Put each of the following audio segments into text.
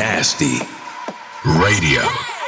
Nasty Radio.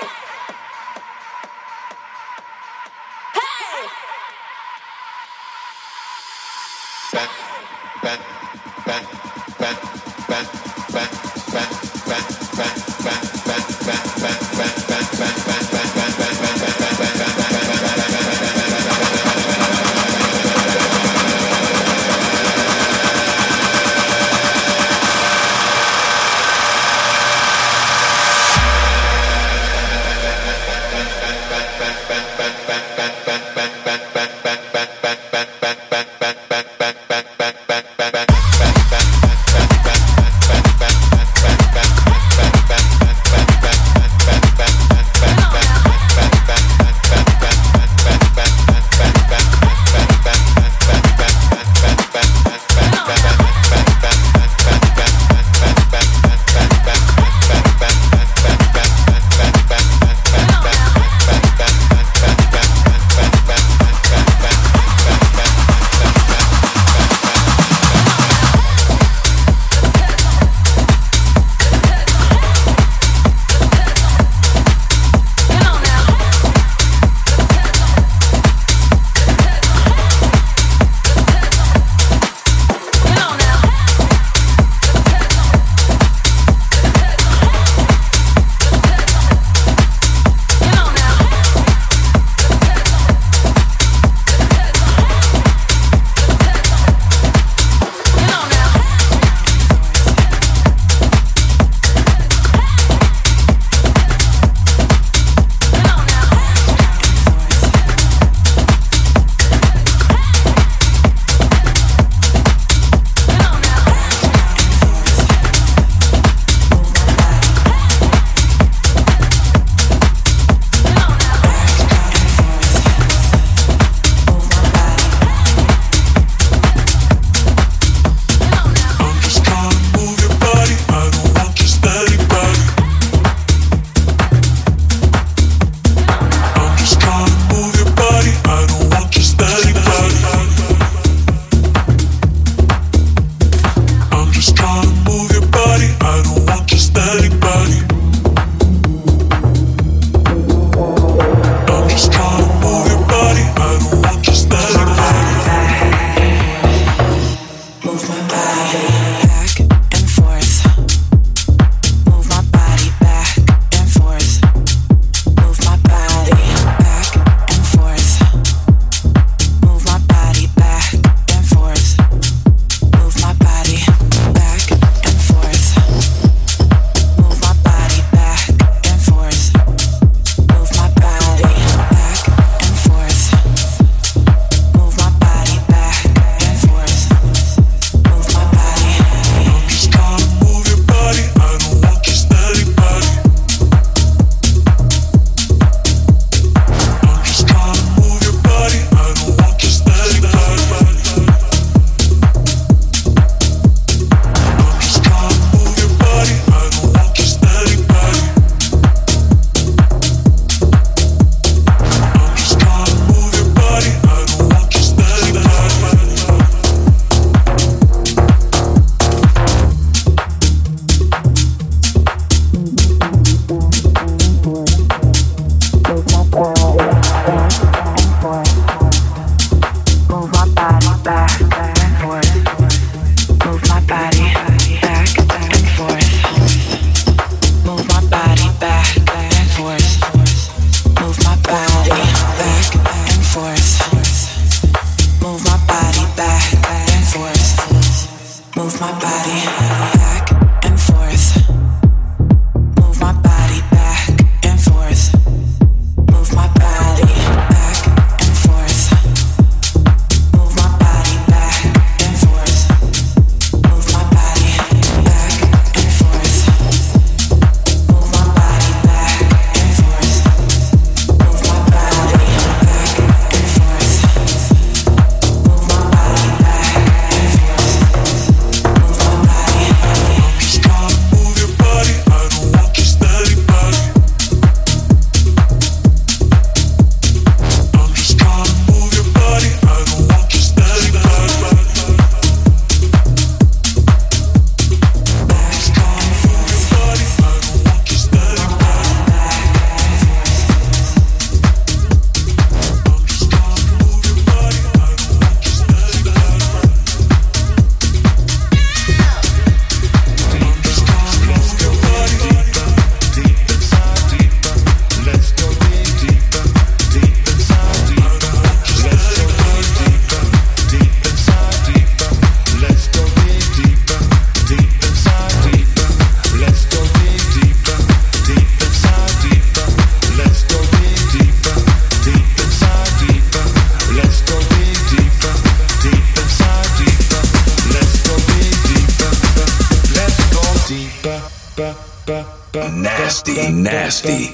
Nasty, nasty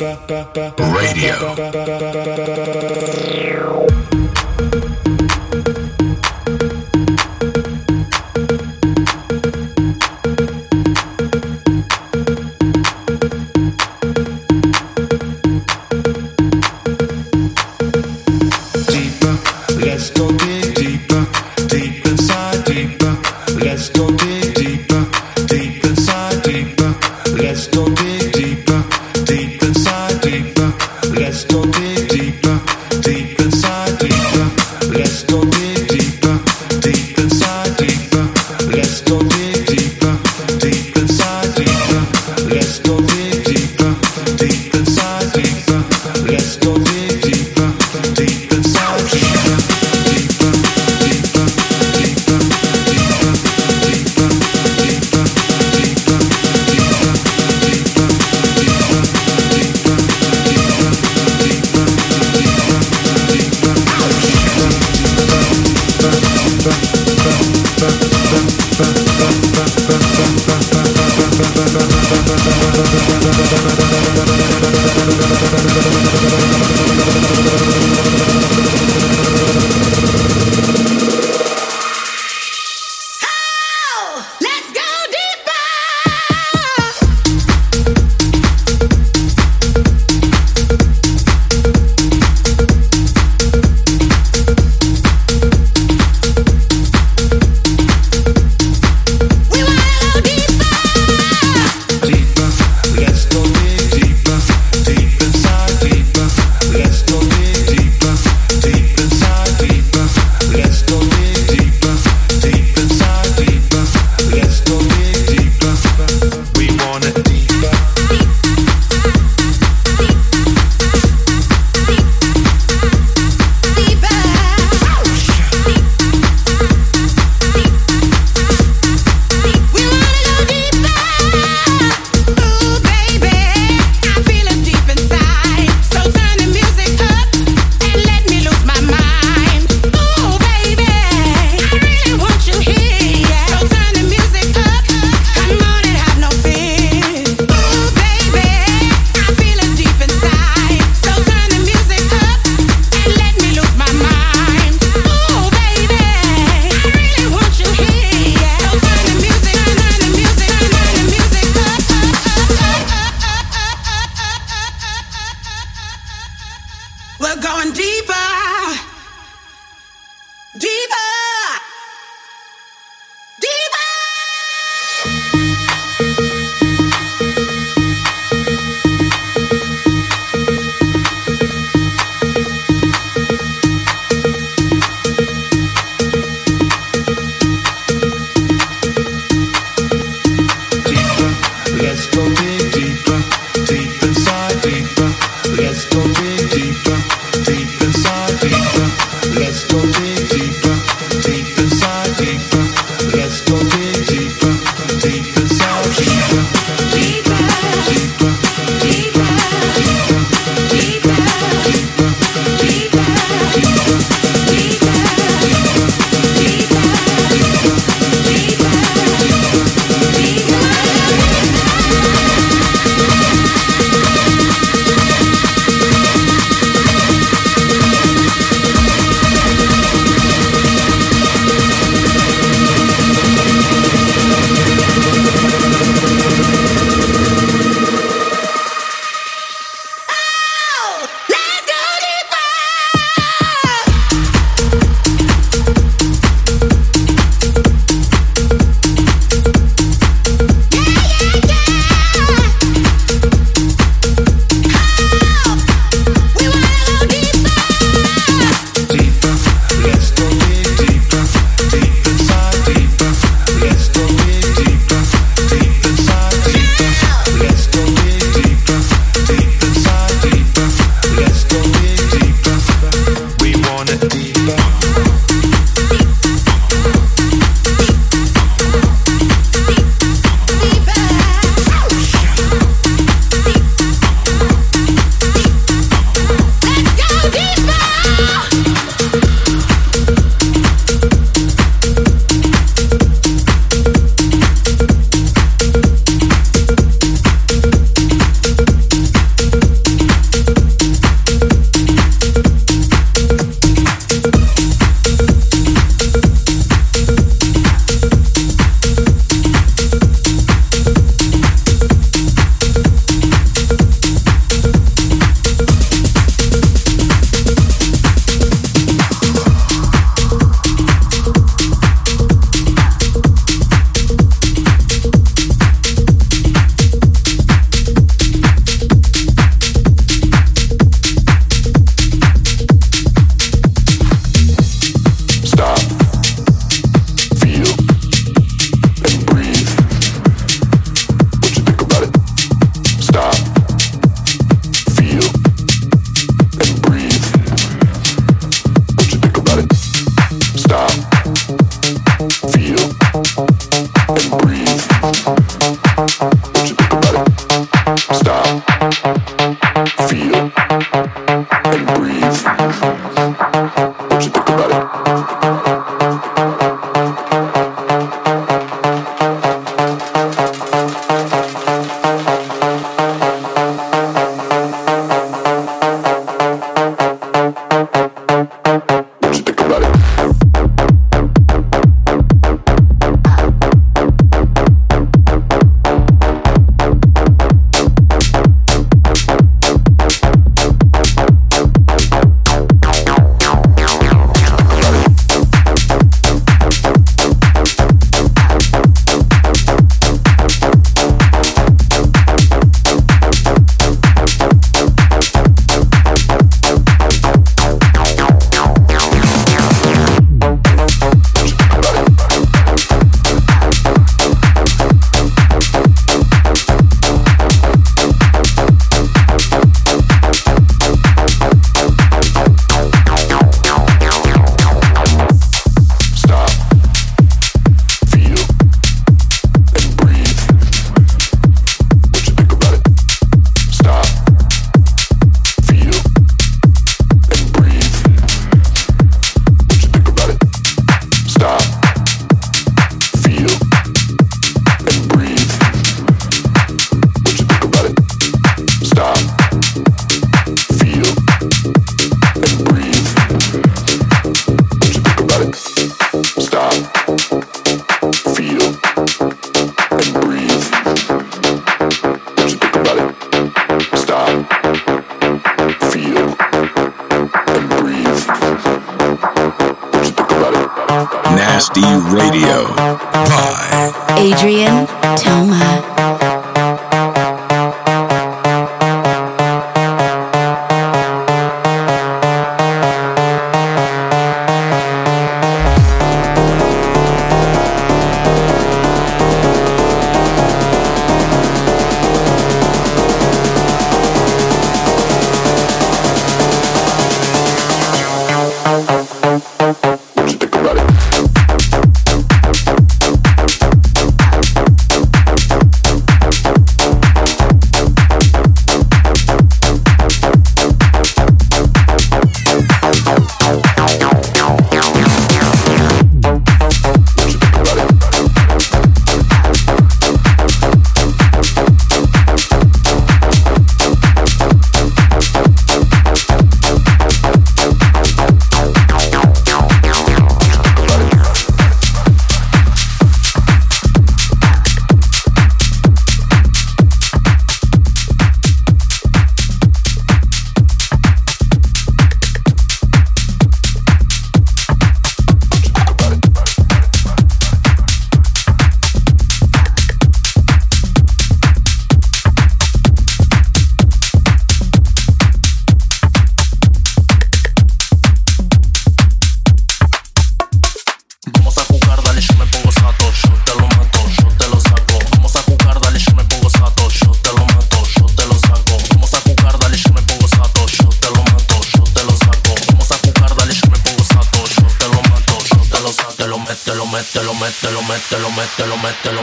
radio.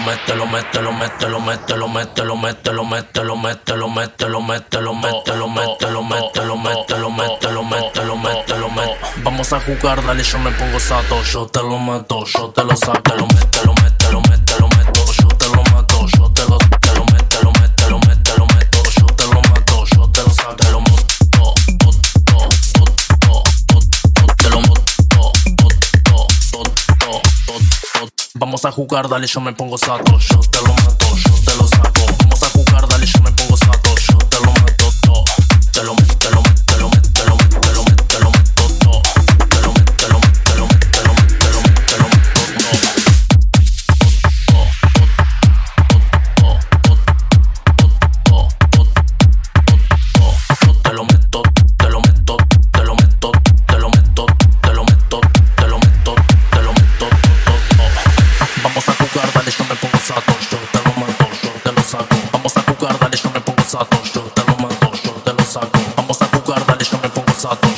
mete, lo mete, lo mete, lo mete, lo mete, lo mete, lo mete, lo mete, lo mete, lo mete, lo mete, lo mete, lo mete, lo mete, lo mete, lo mete, lo mete, lo mete. Vamos a jugar, dale, yo me pongo sato, yo te lo mato, yo te lo saco, lo mete, lo a jugar, dale, yo me pongo sato, yo te lo mato,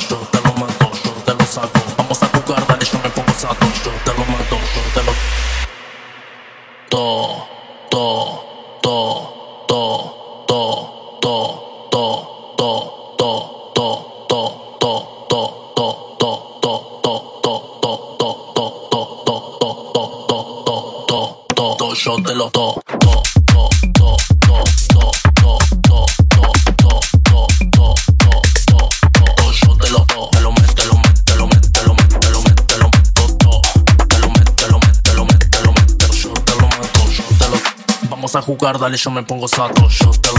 to, to, to, to, to, to, jugar, dale, yo me pongo sato, yo te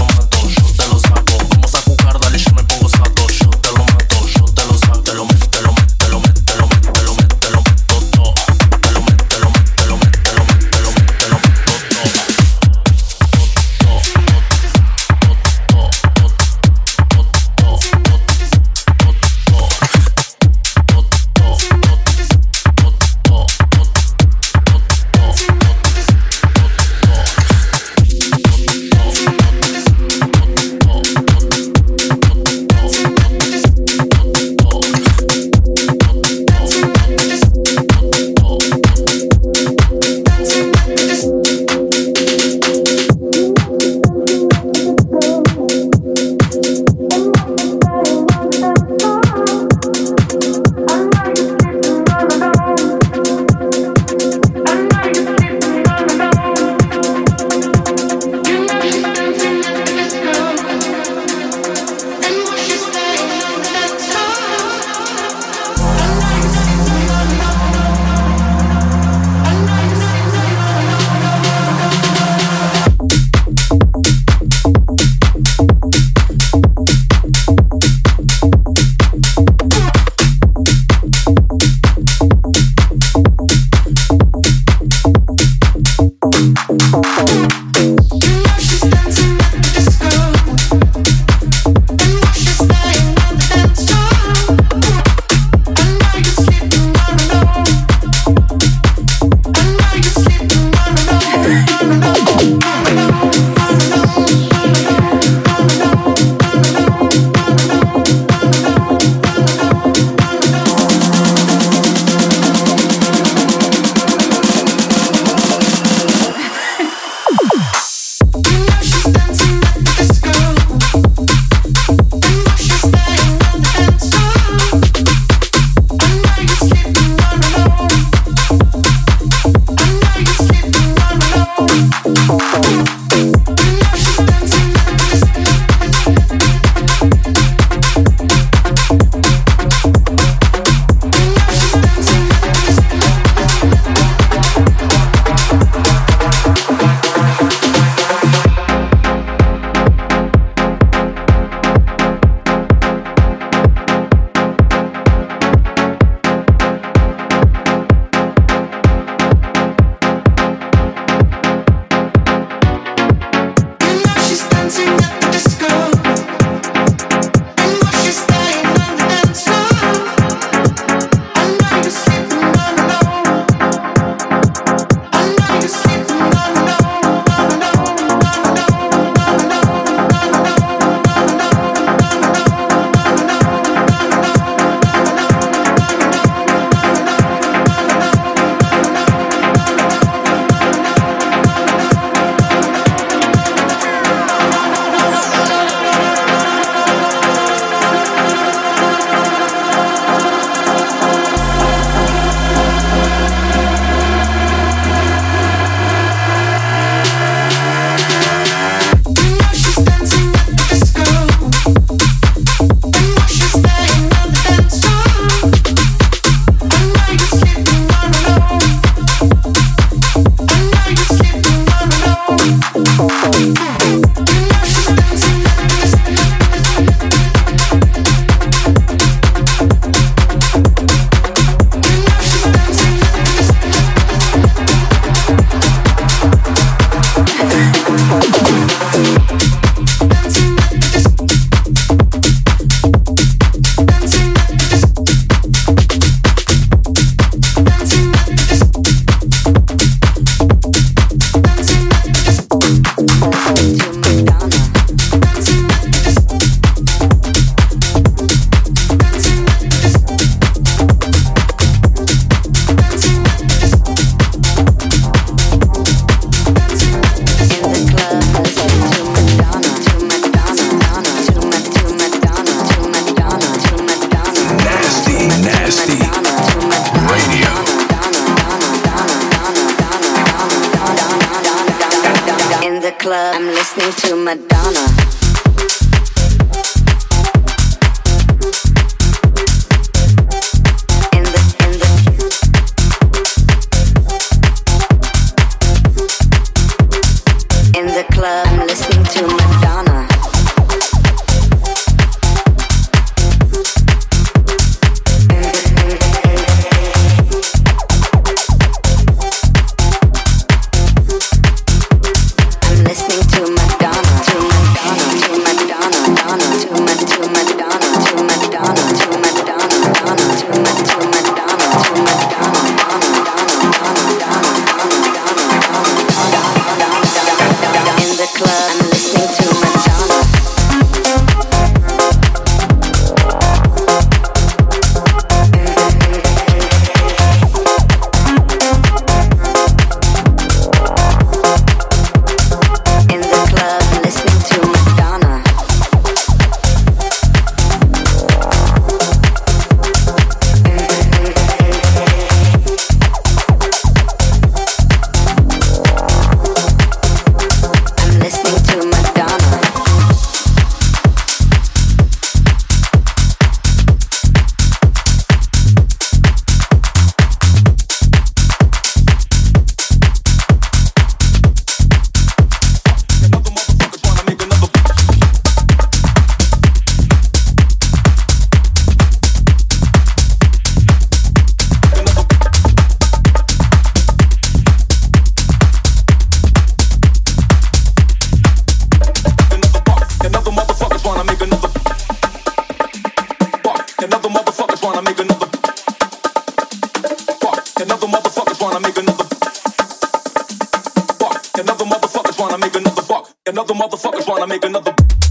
while I make another.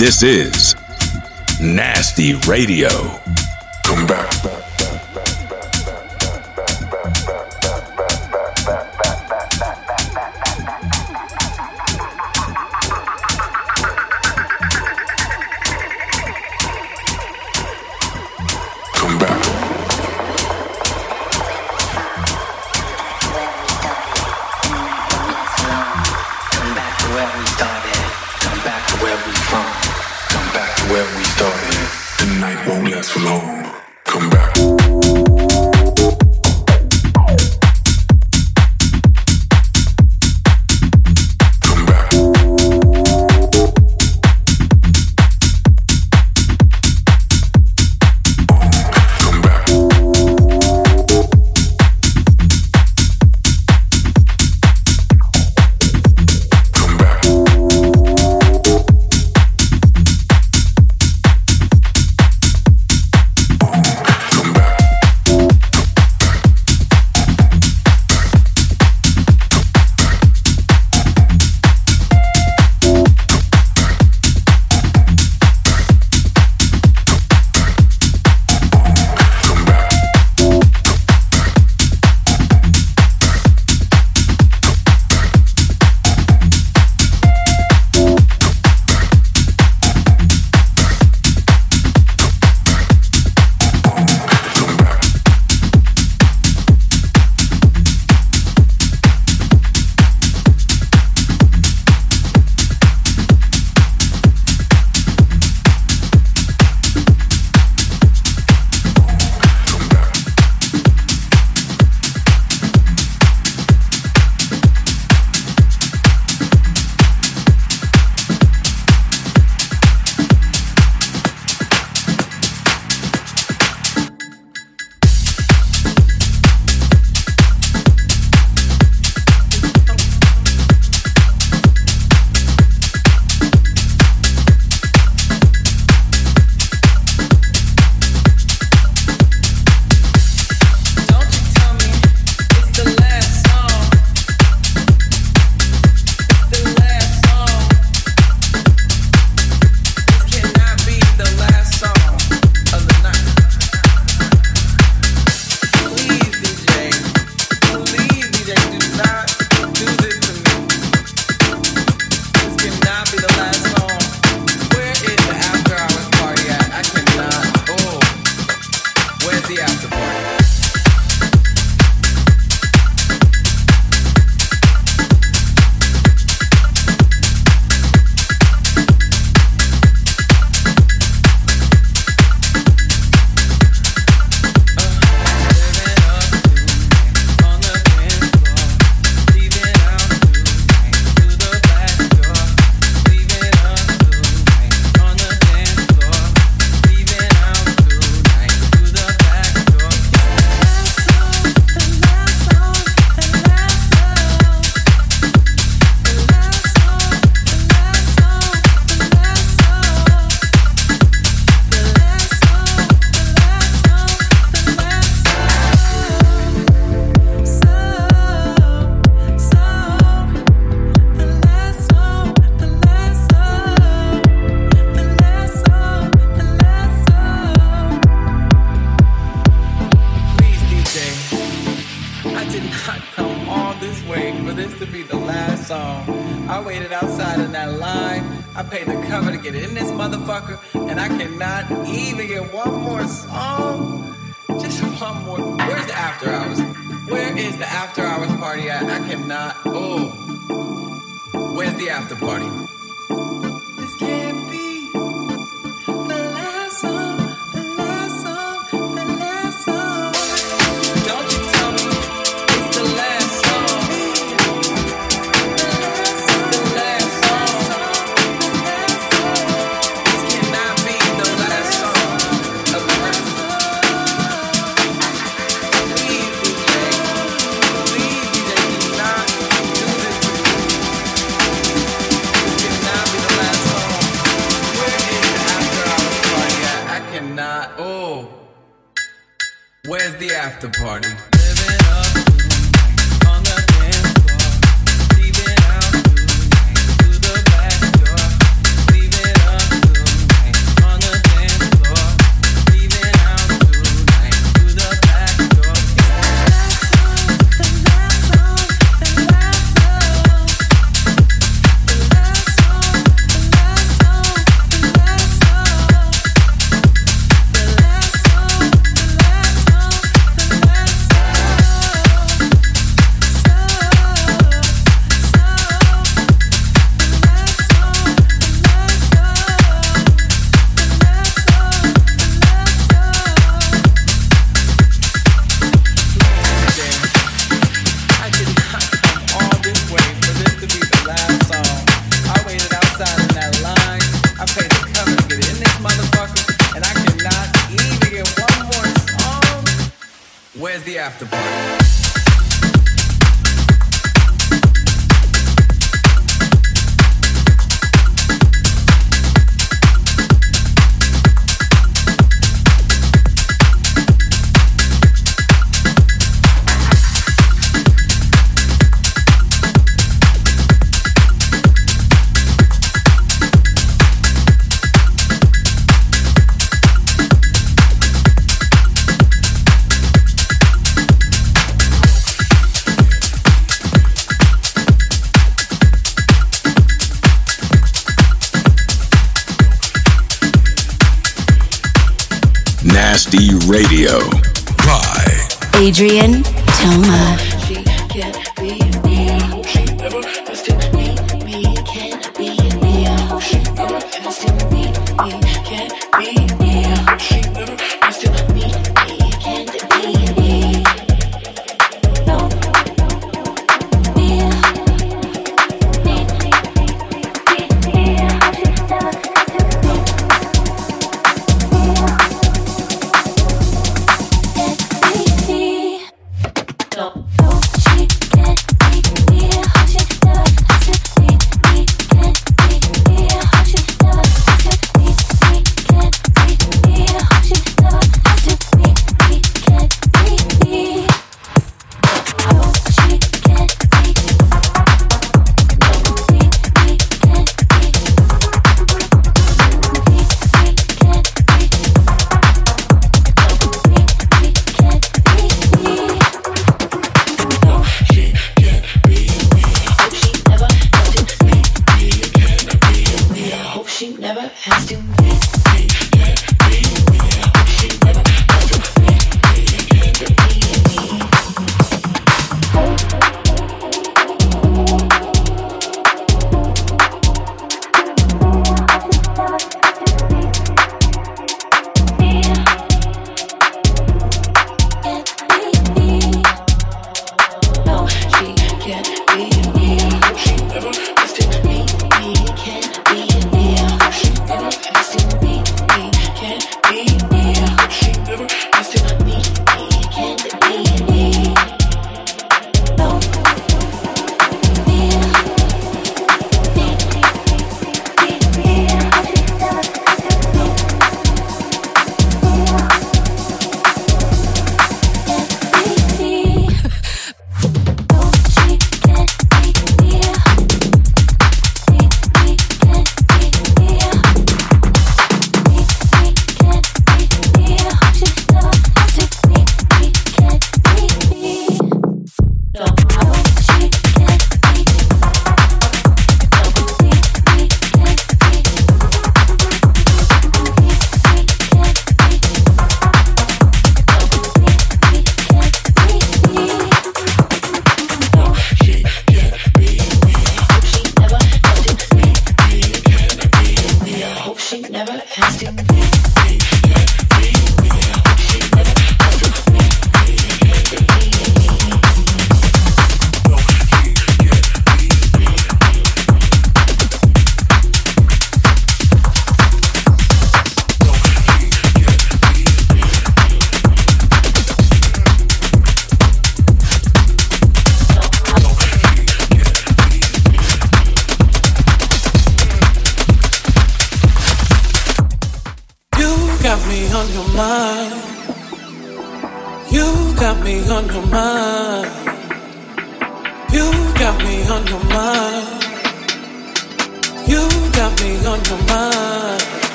This is Nasty Radio. Come back.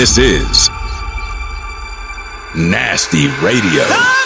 This is Nasty Radio. Ah!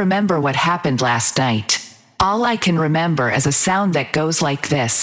remember what happened last night. All I can remember is a sound that goes like this.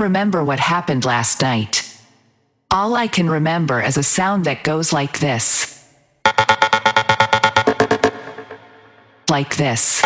remember what happened last night. All I can remember is a sound that goes like this. Like this.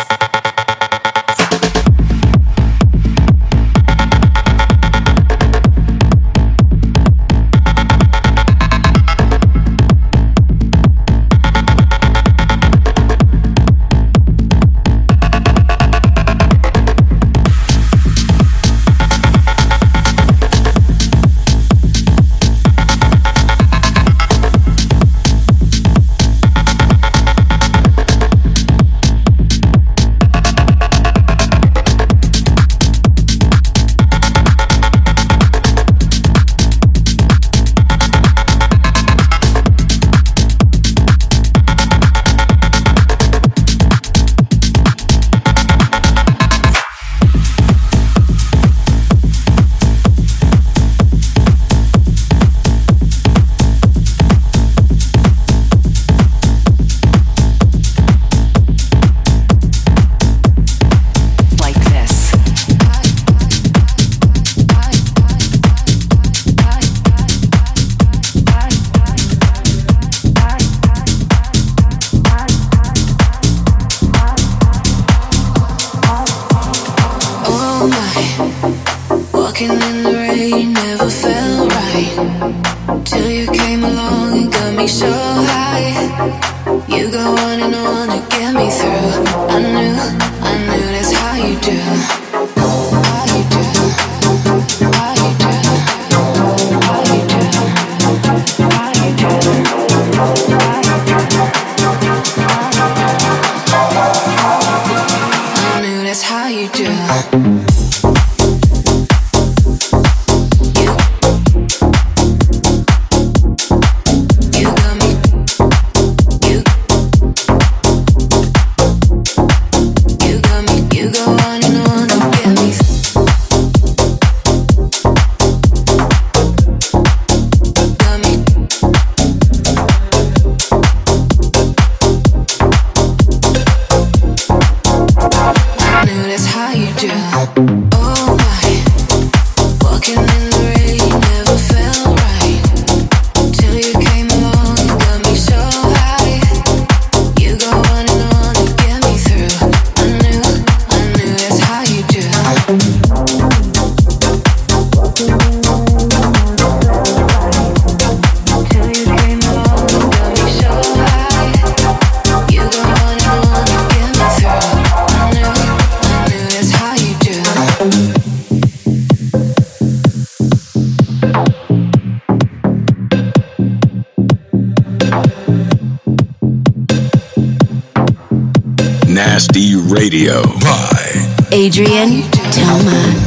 Radio by Adrien Toma.